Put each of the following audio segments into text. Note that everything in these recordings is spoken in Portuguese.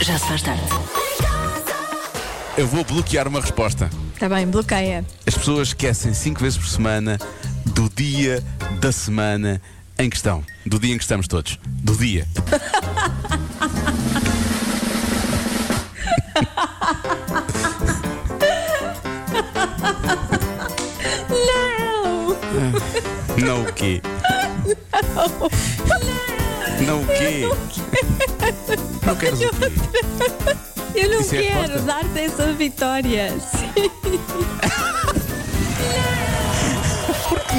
Já se faz tarde. Eu vou bloquear uma resposta. Está Tá bem, bloqueia. As pessoas esquecem cinco vezes por semana do dia da semana em questão. Do dia em que estamos todos. Do dia. Não! Não o quê? Não o quê? Não queres o quê? Eu não Isso é a quero resposta? dar-te essa vitória. Sim.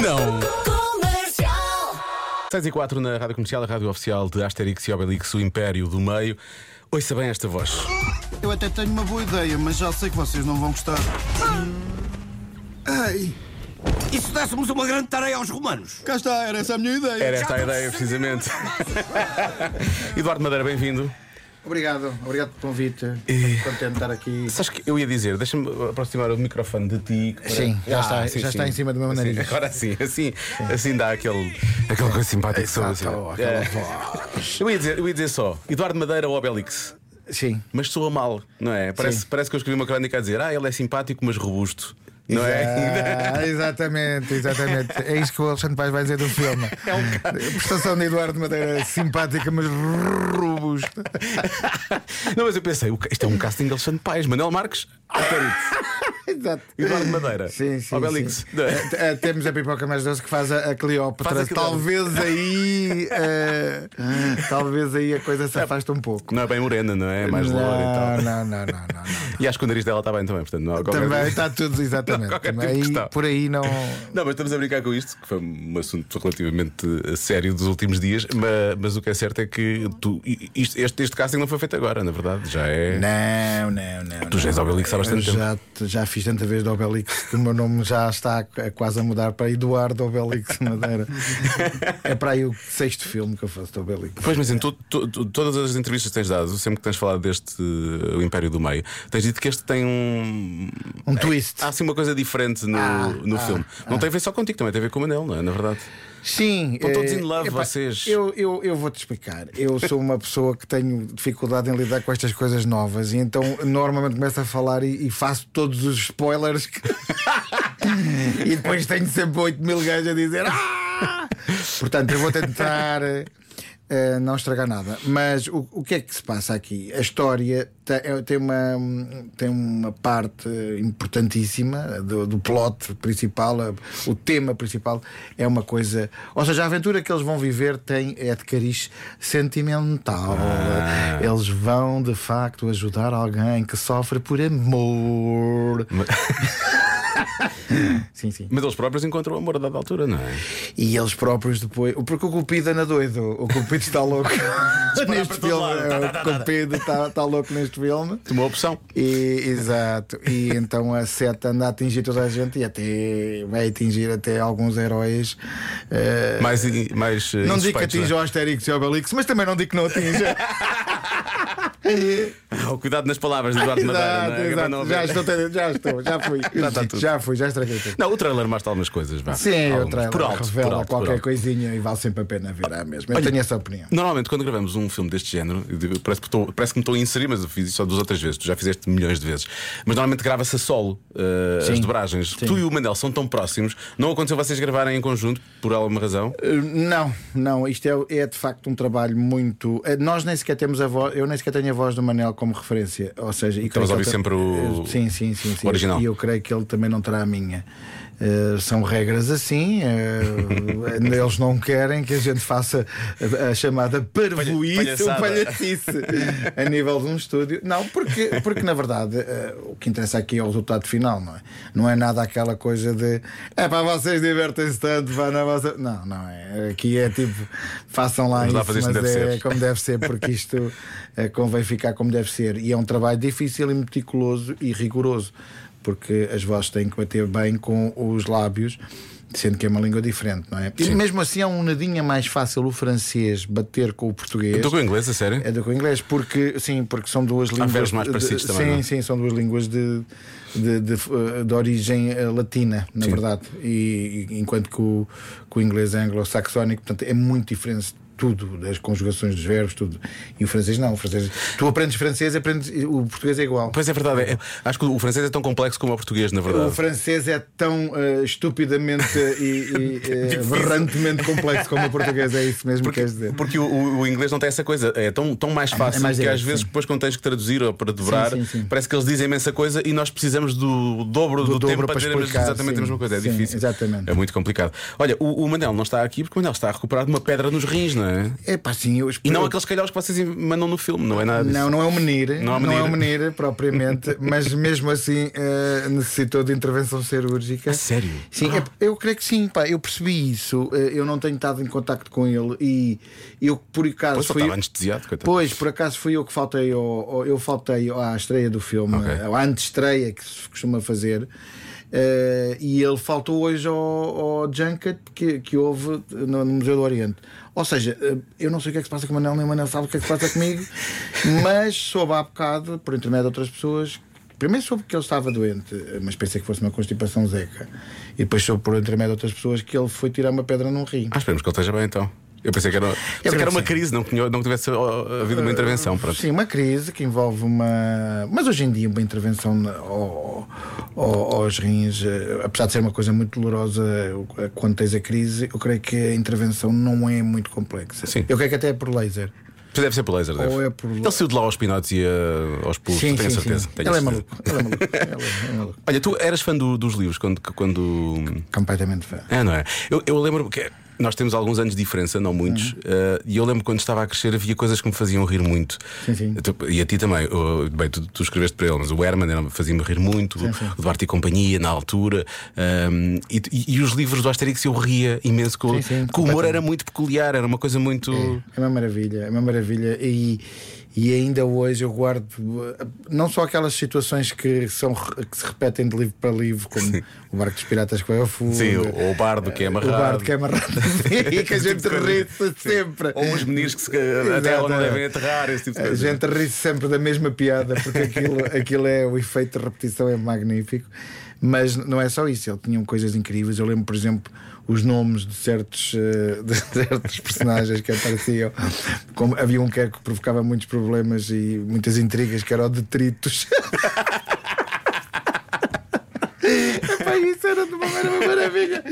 Não. 6 e 4 na Rádio Comercial, a Rádio Oficial de Asterix e Obelix, o Império do Meio. Ouça bem esta voz. Eu até tenho uma boa ideia, mas já sei que vocês não vão gostar. Ai, E se dessemos uma grande tarefa aos romanos? cá está, era essa a minha ideia. Era esta a ideia, precisamente. Eduardo Madeira, bem-vindo. Obrigado, obrigado pelo convite. Estou contente de estar aqui. Sabes que eu ia dizer, deixa-me aproximar o microfone de ti. para- Sim, já está- sim, já sim. está em cima do meu Sim, nariz. Agora sim, assim, assim dá aquele, aquela coisa simpática. que sou, assim. É. Eu ia, dizer, eu ia dizer só, Eduardo Madeira ou Obelix? Sim. Mas soa mal, não é? Parece, Sim. parece que eu escrevi uma crónica a dizer, ah, ele é simpático, mas robusto. Não é? Exatamente, exatamente. É isso que o Alexandre Paz vai dizer do filme. É um Prestação de Eduardo Madeira simpática, mas robusta. Não, mas eu pensei, isto é um casting de Alexandre Paes, Manuel Marques, Asterix, Exato. Eduardo Madeira, Sim, sim. Obelix. sim. É? Eh, Temos a pipoca mais doce que faz a, a Cleópatra. Faz. Talvez aí. eh, talvez aí a coisa se afaste um pouco. Não é bem morena, não é? É mais não, loura e tal. não, não, não, não, não. E acho que o nariz dela está bem também, portanto não Também está tudo exatamente. tipo Aí, por aí não. Não, mas estamos a brincar com isto, que foi um assunto relativamente eh, sério dos últimos dias, mas, mas o que é certo é que tu, isto- este, este casting não foi feito agora, na verdade, já é. Não, não, não. Tu já és. Obelix há bastante já, já fiz tanta vez de Obelix que o meu nome já está a- quase a mudar para Eduardo Obelix Madeira. é para aí o sexto filme que eu faço de Obelix. Pois, mas em to- to- to- todas as entrevistas que tens dado, sempre que tens falado deste eh, O Império do Meio, tens dito que este tem um. Um twist. Há assim uma coisa diferente no, Ah, no ah, filme. Não tem a ver só contigo, também tem a ver com o Manel, não é? Na verdade. Sim. Estão todos eh, in love, epá, vocês. Eu, eu, eu vou-te explicar. Eu sou uma pessoa que tenho dificuldade em lidar com estas coisas novas e então normalmente começo a falar e, e faço todos os spoilers que- e depois tenho sempre 8 mil gajos a dizer "Ah!" Portanto, eu vou tentar. Eh, não estragar nada, mas o, o que é que se passa aqui? A história é- tem uma, tem uma parte importantíssima do, do plot principal, a- o tema principal é uma coisa. Ou seja, a aventura que eles vão viver tem, é de cariz sentimental. Eles vão de facto ajudar alguém que sofre por amor. sim, sim. Mas eles próprios encontram o amor a dada altura, não é? E eles próprios depois. Porque o Cupido anda doido. O Cupido está louco neste filme. lado. O Cupido está, está louco neste filme. Tomou a opção. E, exato. E então a seta anda a atingir toda a gente e até vai atingir até alguns heróis. eh, Mais, mais eh, não digo que atinja não o Asterix e o Obelix, mas também não digo que não atinja. é? Oh, cuidado nas palavras de Eduardo Madeira, não é? é Já estou, já estou, já fui. Já. Já fui, já estraguei tudo. Não, o trailer mostra algumas coisas, vá. Sim, o Algumas. trailer por alto, revela por alto, qualquer alto. coisinha e vale sempre a pena ver a mesma. Eu tenho essa opinião. Normalmente, quando gravamos um filme deste género, parece que, estou, parece que me estou a inserir, mas eu fiz isso só duas ou três vezes. Tu já fizeste milhões de vezes. Mas normalmente grava-se a solo uh, as Sim. dobragens. Sim. Tu e o Manel são tão próximos. Não aconteceu vocês gravarem em conjunto, por alguma razão? Uh, Não, não, isto é, é de facto um trabalho muito. uh, Nós nem sequer temos a voz, eu nem sequer tenho a voz do Manel como referência. Ou seja, e Estavas a ouvir sempre o- Uh, Sim, sim, sim, sim. original. E eu creio que ele também não terá a minha. Uh, são regras assim, uh, eles não querem que a gente faça a, a chamada parvoíce ou palhaçada. palhacice a nível de um estúdio. Não, porque, porque na verdade uh, o que interessa aqui é o resultado final, não é? Não é nada aquela coisa de é para vocês divertem-se tanto, vá na vossa. Não, não é. Aqui é tipo, façam lá Vamos isso, mas deve é ser. como deve ser, porque isto eh, convém ficar como deve ser. E é um trabalho difícil e meticuloso e rigoroso, porque as vozes têm que bater bem com os lábios. Sendo que é uma língua diferente, não é? E Sim. mesmo assim é um nadinha mais fácil o francês bater com o português. Estou com o inglês, a sério? É do que o inglês, porque sim, porque são duas línguas. verbos mais parecidos de- também, Sim, não é? sim, são duas línguas de, de, de, eh, de origem eh, latina, na Sim. verdade. E, e enquanto que o, que o inglês é anglo-saxónico, portanto, é muito diferente tudo, das conjugações dos verbos, tudo. E o francês não. O francês, tu aprendes francês, aprendes, o português é igual. Pois é verdade. é- acho que o francês é tão complexo como o português, na O verdade. francês é tão eh, estupidamente e, e eh, aberrantemente complexo como o português, é isso mesmo que queres dizer. Porque o, o- o inglês não tem essa coisa, é tão, tão mais fácil mais que às vezes sim. depois quando tens que traduzir ou para dobrar, Sim, sim, parece que eles dizem imensa coisa e nós precisamos do dobro do, Do tempo dobro para dizer explicar, exatamente a mesma coisa. É difícil. exatamente. É muito complicado. Olha, o, o Manel não está aqui porque o Manel está a recuperar de uma pedra nos rins, não é? É pá, sim, eu E espero- não aqueles calhaus que vocês mandam no filme, não é nada disso. Não, não é um menir, Não é não é um menir. propriamente, mas mesmo assim eh, necessitou de intervenção cirúrgica. A sério? Sim, é- eu creio que sim, pá, eu percebi isso. eh, eu não tenho estado em contacto com ele e eu, por acaso, Pois fui. estava anestesiado, coitado. Pois, por acaso fui eu que faltei ao, eu faltei à estreia do filme, Ok. à antestreia que se costuma fazer. Eh, e ele faltou hoje ao, ao Junket que, que houve no, no Museu do Oriente. Ou seja, eh, eu não sei o que é que se passa com o Manel, nem o Manel sabe o que é que se passa comigo, mas soube há bocado, por intermédio de outras pessoas, primeiro soube que ele estava doente, mas pensei que fosse uma constipação zeca, e depois soube por intermédio de outras pessoas que ele foi tirar uma pedra num rim. Ah, esperemos que ele esteja bem então. Eu pensei que era, pensei que era uma crise, não, que não tivesse havido uma intervenção. Pronto. Sim, uma crise que envolve uma. Mas hoje em dia, uma intervenção ao- ao- aos rins, eh, apesar de ser uma coisa muito dolorosa eh, quando tens a crise, eu creio que a intervenção não é muito complexa. Sim. Eu creio que até é por laser. Deve ser por laser, deve. Ou é por- Ele saiu de lá aos pinotes e eh, aos pulos, tenho sim, certeza. sim. tenho Ele é certeza. Ele é maluco. Ele é maluco. Olha, tu eras fã do- dos livros quando. quando... Completamente fã. É, não é? Eu, eu lembro que nós temos alguns anos de diferença, não muitos, Uhum. eh, e eu lembro quando estava a crescer havia coisas que me faziam rir muito. Sim, sim. Tu- E a ti também. Bem, tu, tu escreveste para ele, mas o Herman fazia-me rir muito, o Duarte e Companhia na altura, ehm, e, e- os livros do Asterix eu ria imenso, com, Sim, sim, o humor era muito peculiar, era uma coisa muito. É uma maravilha, é uma maravilha. E, e ainda hoje eu guardo uh, não só aquelas situações que, são, que se repetem de livro para livro, como o barco dos piratas que vai ao fundo. Sim, o, o bardo que é O amarrado. bardo que é amarrado e que a gente ri-se sempre. Ou os meninos que se, até ela não devem aterrar, esse tipo de A coisa. gente ri-se sempre da mesma piada, porque aquilo, aquilo é o efeito de repetição é magnífico. Mas não é só isso, ele tinha coisas incríveis. Eu lembro, por exemplo, os nomes de certos, eh, de certos personagens que apareciam. Como, havia um que era que provocava muitos problemas e muitas intrigas, que era o Detritos. Isso era de uma, maravilha.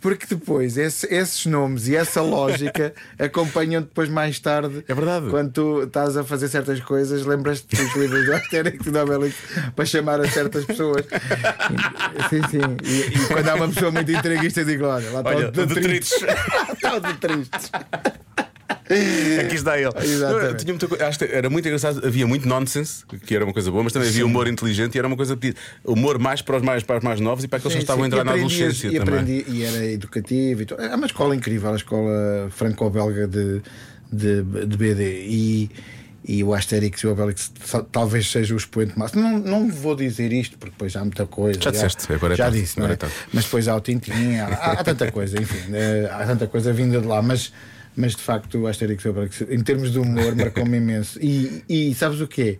Porque depois esse- esses nomes e essa lógica acompanham depois mais tarde. É verdade. Quando tu estás a fazer certas coisas, lembras-te dos livros do Asterix e do Obelix para chamar a certas pessoas. Sim, sim. E, e quando há uma pessoa muito intriguista, digo: olha, lá está o detritos. Lá está o Detritos. Aqui está ele. Exatamente. Tinha muita coisa- era muito engraçado. Havia muito nonsense, que era uma coisa boa, mas também havia humor inteligente e era uma coisa pedida. Humor mais para os mais, para os mais novos e para aqueles que estavam a entrar na adolescência e também. aprendi- e era educativo e. É uma escola incrível, a escola franco-belga de, de, de BD. E, e o Asterix e o Obelix talvez seja o expoente máximo. Não, não vou dizer isto, porque depois há muita coisa. Já disseste, agora é já disse, não é? é. Mas depois há o Tintin, há, há- há tanta coisa, enfim, eh, há tanta coisa vinda de lá. Mas, mas de facto, o Asterix o Obelix, em termos de humor, marcou-me imenso. E, e sabes o quê?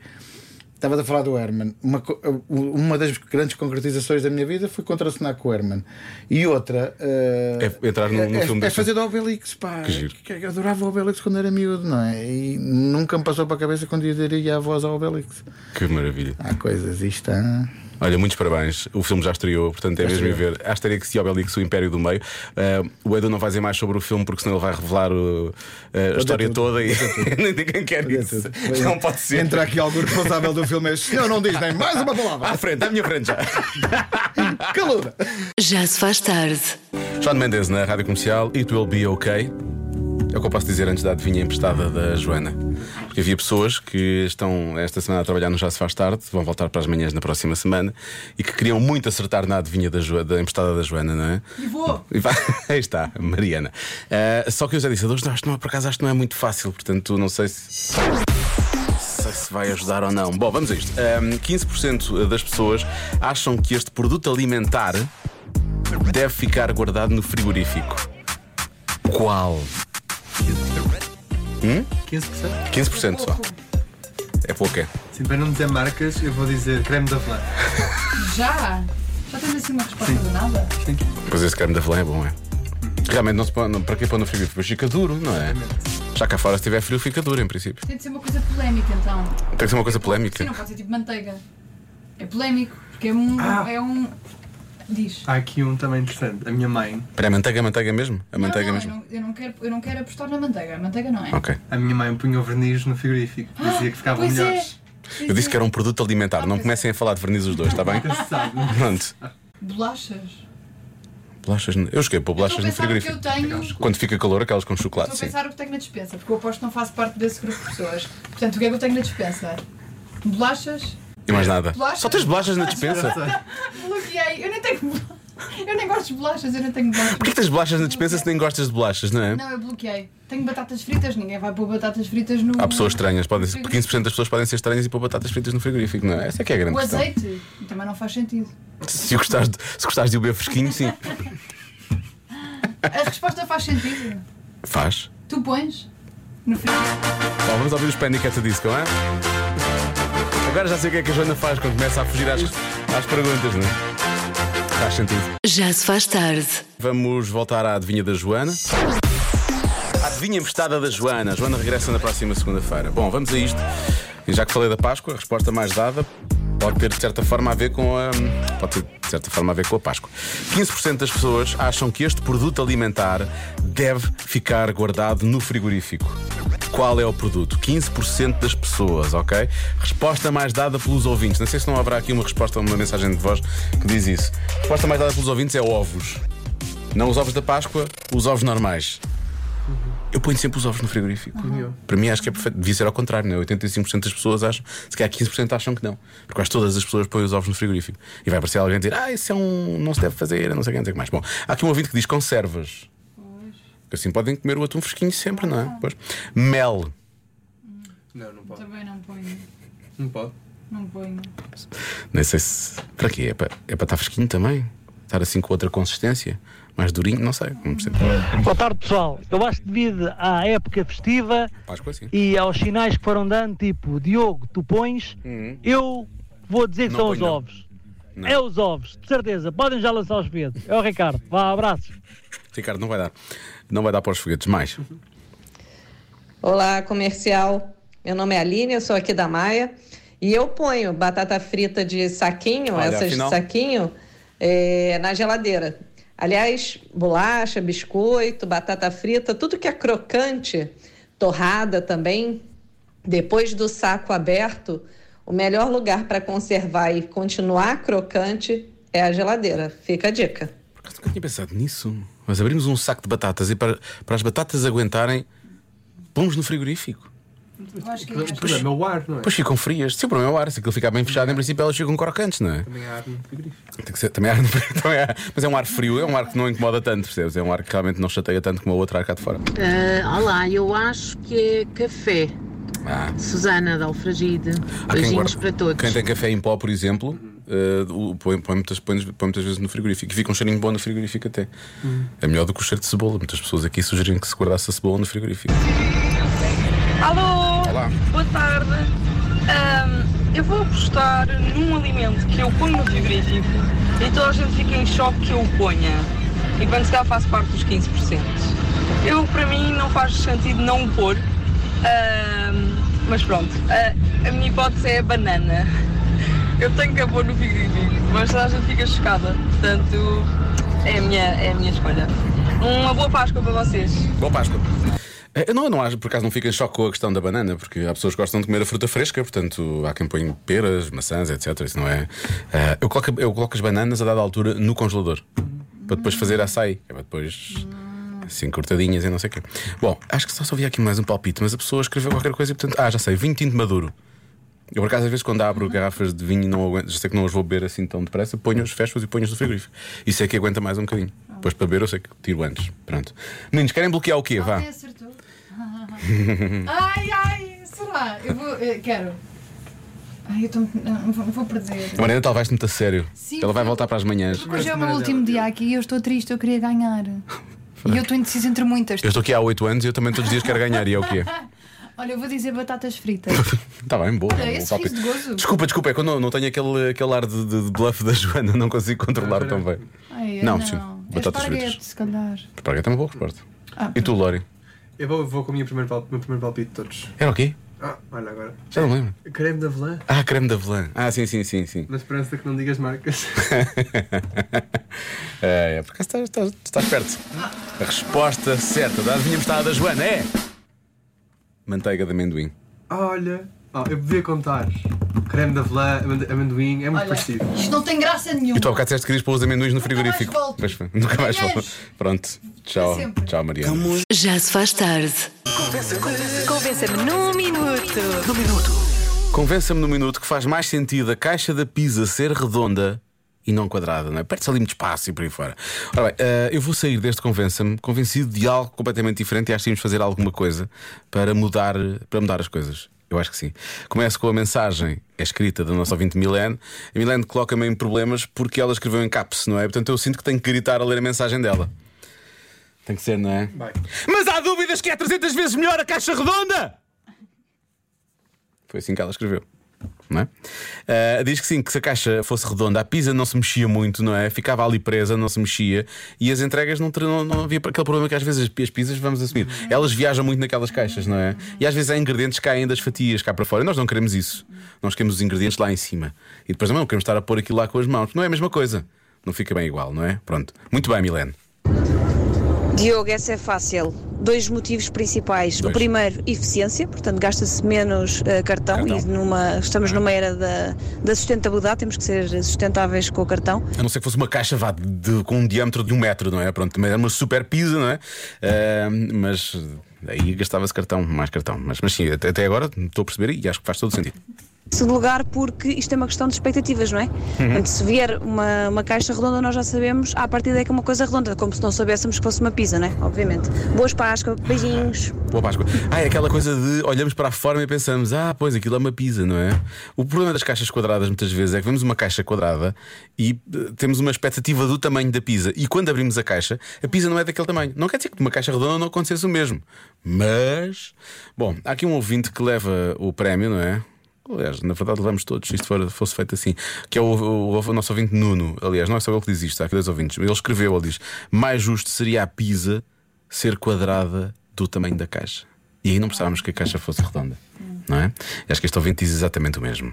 Estavas a falar do Herman. Uma, co- uma das grandes concretizações da minha vida foi contracenar com o Herman. E outra. eh, É entrar num- num é, filme é fazer do Obelix, pá. Que giro. Eu adorava o Obelix quando era miúdo, não é? E nunca me passou para a cabeça quando ia daria a voz ao Obelix. Que maravilha. Há coisas, isto há. Olha, muitos parabéns. O filme já estreou, portanto é mesmo ir ver Asterix e Obelix, o Império do Meio. Uh, o Edu não vai dizer mais sobre o filme porque senão ele vai revelar o- uh, a história tudo, toda e ninguém quer isso. Não pode ser. Entra aqui algum responsável do filme. Senhor não diz nem mais uma palavra. À frente, à minha frente já. Caluda. Já se faz tarde. João Mendes na rádio comercial, It Will Be Okay. É o que eu posso dizer antes da adivinha emprestada da Joana. Porque havia pessoas que estão esta semana a trabalhar no Já Se Faz Tarde, vão voltar para as manhãs na próxima semana e que queriam muito acertar na adivinha da, Jo- da emprestada da Joana, não é? E vou! Aí está, Mariana. Ah, só que eu já disse, hoje acho que não, por acaso acho que não é muito fácil, portanto não sei se. sei se vai ajudar ou não. Bom, vamos a isto. Ahm, 15% das pessoas acham que este produto alimentar deve ficar guardado no frigorífico. Qual? 15%? 15% só. É pouco, é? Sim, para não dizer marcas, eu vou dizer creme da Velã. Já? Já tens assim uma resposta de nada? Pois esse creme da velã é bom, é? Realmente não se põe, não, para que pôr no frigorífico? Fica duro, não é? Já cá fora, se tiver frio, fica duro, em princípio. Tem de ser uma coisa polémica então. Tem que ser uma coisa polémica. Sim, não pode ser tipo manteiga. É polémico, porque é um. Ah. É um... Diz. Há aqui um também interessante. A minha mãe, Espera, é manteiga, manteiga mesmo? A manteiga não, não, mesmo? Eu não, eu, não quero, eu não quero apostar na manteiga. A manteiga não é. Ok. a minha mãe punha o verniz no frigorífico. Dizia que ficavam pois melhores. É. Eu disse que era um produto alimentar. Não comecem a falar de verniz os dois, está bem? Pronto. Bolachas. Bolachas. no- Eu cheguei a pôr bolachas no a frigorífico. eu tenho. Quando fica calor, aquelas com chocolate, Estou a sim. pensar o que tenho na dispensa, porque eu aposto que não faço parte desse grupo de pessoas. Portanto, o que é que eu tenho na dispensa? Bolachas. E mais nada. Bolachas? Só tens bolachas na dispensa? Bloqueei. Eu nem tenho. Eu nem gosto de bolachas, eu nem tenho bolachas. Porquê tens bolachas na dispensa se nem gostas de bolachas, não é? Não, eu bloqueei. Tenho batatas fritas, ninguém vai pôr batatas fritas no. Há pessoas estranhas, podem ser, 15% das pessoas podem ser estranhas e pôr batatas fritas no frigorífico, não é? Essa é que é a grande O questão. azeite também não faz sentido. Se gostares de, se gostares de o beber fresquinho, sim. A resposta faz sentido. Faz. Tu pões no frigorífico. Bom, vamos ouvir os Panic at the Disco, não é? Agora já sei o que é que a Joana faz quando começa a fugir às, às perguntas, não é? Faz sentido. Já se faz tarde. Vamos voltar à adivinha da Joana. A adivinha emprestada da Joana. A Joana regressa na próxima segunda-feira. Bom, vamos a isto. E já que falei da Páscoa, a resposta mais dada pode ter de certa forma a ver com a. Pode ter de certa forma a ver com a Páscoa. 15% das pessoas acham que este produto alimentar deve ficar guardado no frigorífico. Qual é o produto? 15% das pessoas, ok? Resposta mais dada pelos ouvintes. Não sei se não haverá aqui uma resposta, uma mensagem de voz que diz isso. Resposta mais dada pelos ouvintes é ovos. Não os ovos da Páscoa, os ovos normais. Eu ponho sempre os ovos no frigorífico. Para mim acho que é perfeito. Devia ser ao contrário, não é? 85% das pessoas acham, se calhar 15% acham que não. Porque quase todas as pessoas põem os ovos no frigorífico. E vai aparecer alguém dizer, ah, isso é um. não se deve fazer, não sei o que, não sei o que mais. Bom, há aqui um ouvinte que diz conservas. Assim podem comer o atum fresquinho sempre, não é? Pois. Mel. Não, não pode. Também não ponho. Não pode. Não ponho. Nem sei se. Para quê? É para, é para estar fresquinho também? Estar assim com outra consistência? Mais durinho? Não sei. Não. Boa tarde, pessoal. Eu acho que devido à época festiva Páscoa e aos sinais que foram dando, tipo, Diogo, tu pões, eu vou dizer que Não são os não. ovos. É os ovos, de certeza. Podem já lançar os foguetes. É o Ricardo. Vá, abraços. Ricardo, não vai dar. Não vai dar para os foguetes. Mais. Olá, comercial. Meu nome é Aline, eu sou aqui da Maia. E eu ponho batata frita de saquinho, Olha, essas afinal. de saquinho, eh, na geladeira. Aliás, bolacha, biscoito, batata frita, tudo que é crocante, torrada também, depois do saco aberto, o melhor lugar para conservar e continuar crocante é a geladeira. Fica a dica. Por acaso nunca tinha pensado nisso. Nós abrimos um saco de batatas e para, para as batatas aguentarem, pomos no frigorífico. Que O problema é o ar, não é? Depois ficam frias. Sim, o problema é o ar. Se aquilo ficar bem fechado, em princípio elas ficam crocantes, não é? Também há ar no frigorífico. Tem que ser, também há ar no frigorífico, mas é um ar frio, é um ar que não incomoda tanto, percebes? É um ar que realmente não chateia tanto como o outro ar cá de fora. Ah, olá, eu acho que é café. Ah. Susana da Alfragide. Quem Beijinhos para todos. Quem tem café em pó, por exemplo, o- põe, põe muitas, põe, põe muitas vezes no frigorífico e fica um cheirinho bom no frigorífico até. É melhor do que o cheiro de cebola. Muitas pessoas aqui sugeriram que se guardasse a cebola no frigorífico. Alô, Olá. boa tarde. Ahm, eu vou apostar num alimento que eu ponho no frigorífico e toda a gente fica em choque que eu o ponha. E quando se calhar faço parte dos 15%. Eu, para mim, não faz sentido não o pôr. Ahm, mas pronto, a, a minha hipótese é a banana. Eu tenho que a pôr no frigorífico, mas toda a gente fica chocada. Portanto, é a minha, é a minha escolha. Uma boa Páscoa para vocês. Boa Páscoa. Eh, Eu não, eu não acho, por acaso não fico em choque com a questão da banana, porque há pessoas que gostam de comer a fruta fresca, portanto há quem põe peras, maçãs, etc. Isso não é. Eh, eu, coloco, eu coloco as bananas a dada altura no congelador para depois fazer açaí, que é para depois assim cortadinhas e não sei o quê. Bom, acho que só só havia aqui mais um palpite, mas a pessoa escreveu qualquer coisa e portanto, ah, já sei, vinho tinto maduro. Eu por acaso, às vezes, quando abro garrafas de vinho e não aguento, já sei que não as vou beber assim tão depressa, ponho-os, fecho-os e ponho-os no frigorífico. Isso é que aguenta mais um bocadinho. Depois para beber, eu sei que tiro antes. Pronto. Meninos, querem bloquear o quê? Vá. Ai, ai, será? Eu vou. eh, quero. Ai, eu estou. Não vou, vou perder. A Mariana talvez muito a sério. Sim, Ela vai voltar para as manhãs. Hoje é o meu último dia aqui e eu estou triste, eu queria ganhar. E eu estou indecisa entre muitas. Eu estou aqui há 8 anos e eu também todos os dias quero ganhar. E é o quê? Olha, eu vou dizer batatas fritas. Está bem, boa. Olha, bom esse riso de gozo. Desculpa, desculpa, é quando não, não tenho aquele, aquele ar de, de- bluff da Joana, não consigo controlar tão bem. Ai, eu Não, não, sim, É batatas fritas. se calhar. Esparguete é uma boa resposta. Ah, E tu, Lori? Eu vou, vou com o meu primeiro, pal- meu primeiro palpite de todos. Era o quê? Ah, olha agora. Já não lembro. Creme de avelã. Ah, creme de avelã. Ah, sim, sim, sim, sim. Na esperança que não digas marcas. é, é, porque estás, estás, estás perto. A resposta certa da adivinha estada da Joana é. Manteiga de amendoim. olha. Oh, eu podia contar. Creme de avelã, amendo- amendoim, é muito Olha, parecido. isto não tem graça nenhuma. E tu há bocado disseste que querias pôr os amendoins no frigorífico. mais volto. Foi, nunca mais volto. Pronto. Tchau. sempre. Tchau, Mariana. Já se faz tarde. Convença-me num minuto. Convença-me no minuto que faz mais sentido a caixa da pizza ser redonda e não quadrada, não é? Perde-se ali muito espaço e por aí fora. Ora bem, eh, eu vou sair deste Convença-me convencido de algo completamente diferente e acho que temos de fazer alguma coisa para mudar, para mudar as coisas. Eu acho que sim. Começo com a mensagem é escrita da nossa ouvinte Milene. A Milene coloca-me em problemas porque ela escreveu em caps, não é? Portanto, eu sinto que tenho que gritar a ler a mensagem dela. Tem que ser, não é? Vai. Mas há dúvidas que é 300 vezes melhor a caixa redonda! Foi assim que ela escreveu. Não é? Ah, diz que sim, que se a caixa fosse redonda, a pizza não se mexia muito, não é? Ficava ali presa, não se mexia e as entregas não, não, não havia aquele problema que às vezes as, as pizzas, vamos assumir, elas viajam muito naquelas caixas, não é? E às vezes há ingredientes que caem das fatias cá para fora e nós não queremos isso. Nós queremos os ingredientes lá em cima e depois também não queremos estar a pôr aquilo lá com as mãos. Não é a mesma coisa. Não fica bem igual, não é? Pronto. Muito bem, Milene. Diogo, essa é fácil. Dois motivos principais. Dois. O primeiro, eficiência, portanto, gasta-se menos eh, cartão, Cartão. e numa, estamos numa era da, da sustentabilidade, temos que ser sustentáveis com o cartão. A não ser que fosse uma caixa vá, de- com um diâmetro de um metro, não é? Pronto, era uma super pizza, não é? Ah, mas aí gastava-se cartão, mais cartão. Mas, mas sim, até, até agora estou a perceber e acho que faz todo sentido. Segundo lugar, porque isto é uma questão de expectativas, não é? Portanto, se vier uma, uma caixa redonda, nós já sabemos, à partida é que é uma coisa redonda, como se não soubéssemos que fosse uma pizza, não é? Obviamente. Boas Páscoa, beijinhos. Boa Páscoa. Ah, é aquela coisa de olhamos para a forma e pensamos, ah, pois aquilo é uma pizza, não é? O problema das caixas quadradas muitas vezes é que vemos uma caixa quadrada e eh, temos uma expectativa do tamanho da pizza. E quando abrimos a caixa, a pizza não é daquele tamanho. Não quer dizer que uma caixa redonda não acontecesse o mesmo. Mas, bom, há aqui um ouvinte que leva o prémio, não é? Aliás, na verdade levamos todos, se isto for- fosse feito assim. Que é o, o- o nosso ouvinte Nuno. Aliás, não é só ele que diz isto, há aqui dois ouvintes. Ele escreveu, ele diz: mais justo seria a pizza ser quadrada do tamanho da caixa. E aí não precisávamos que a caixa fosse redonda. Não é? Acho que este ouvinte diz exatamente o mesmo.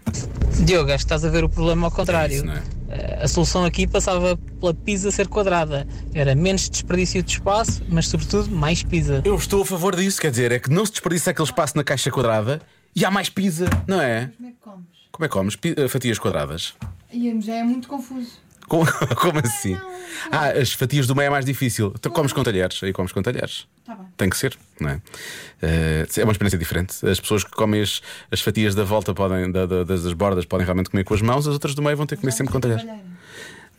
Diogo, acho que estás a ver o problema ao contrário. Isso, não é? Eh, A solução aqui passava pela pizza ser quadrada. Era menos desperdício de espaço, mas sobretudo mais pizza. Eu estou a favor disso, quer dizer, é que não se desperdiça aquele espaço na caixa quadrada e há mais pizza, não é? Como é que comes? Como é que comes? Pi- eh, Fatias quadradas? E já é muito confuso. Como, como assim? Ah, as fatias do meio é mais difícil. Tu comes com talheres, aí comes com talheres. Tá bem. Tem que ser, não é? Eh, é uma experiência diferente. As pessoas que comem as, as fatias da volta podem, da- da- das, das bordas podem realmente comer com as mãos, as outras do meio vão ter que comer sempre com talheres.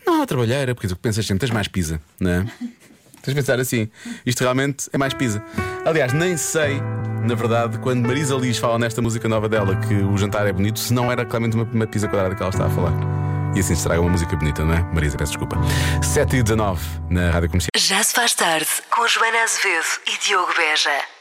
Não há trabalheira, porque tu pensas sempre, tens mais pizza, não é? Tens de pensar assim, isto realmente é mais pizza. Aliás, nem sei, na verdade, quando Marisa Liz fala nesta música nova dela que o jantar é bonito, se não era claramente uma, uma pizza quadrada que ela está a falar. E assim se estraga uma música bonita, não é? Marisa, peço desculpa. 7 e 19 na rádio comercial. Já se faz tarde com Joana Azevedo e Diogo Beja.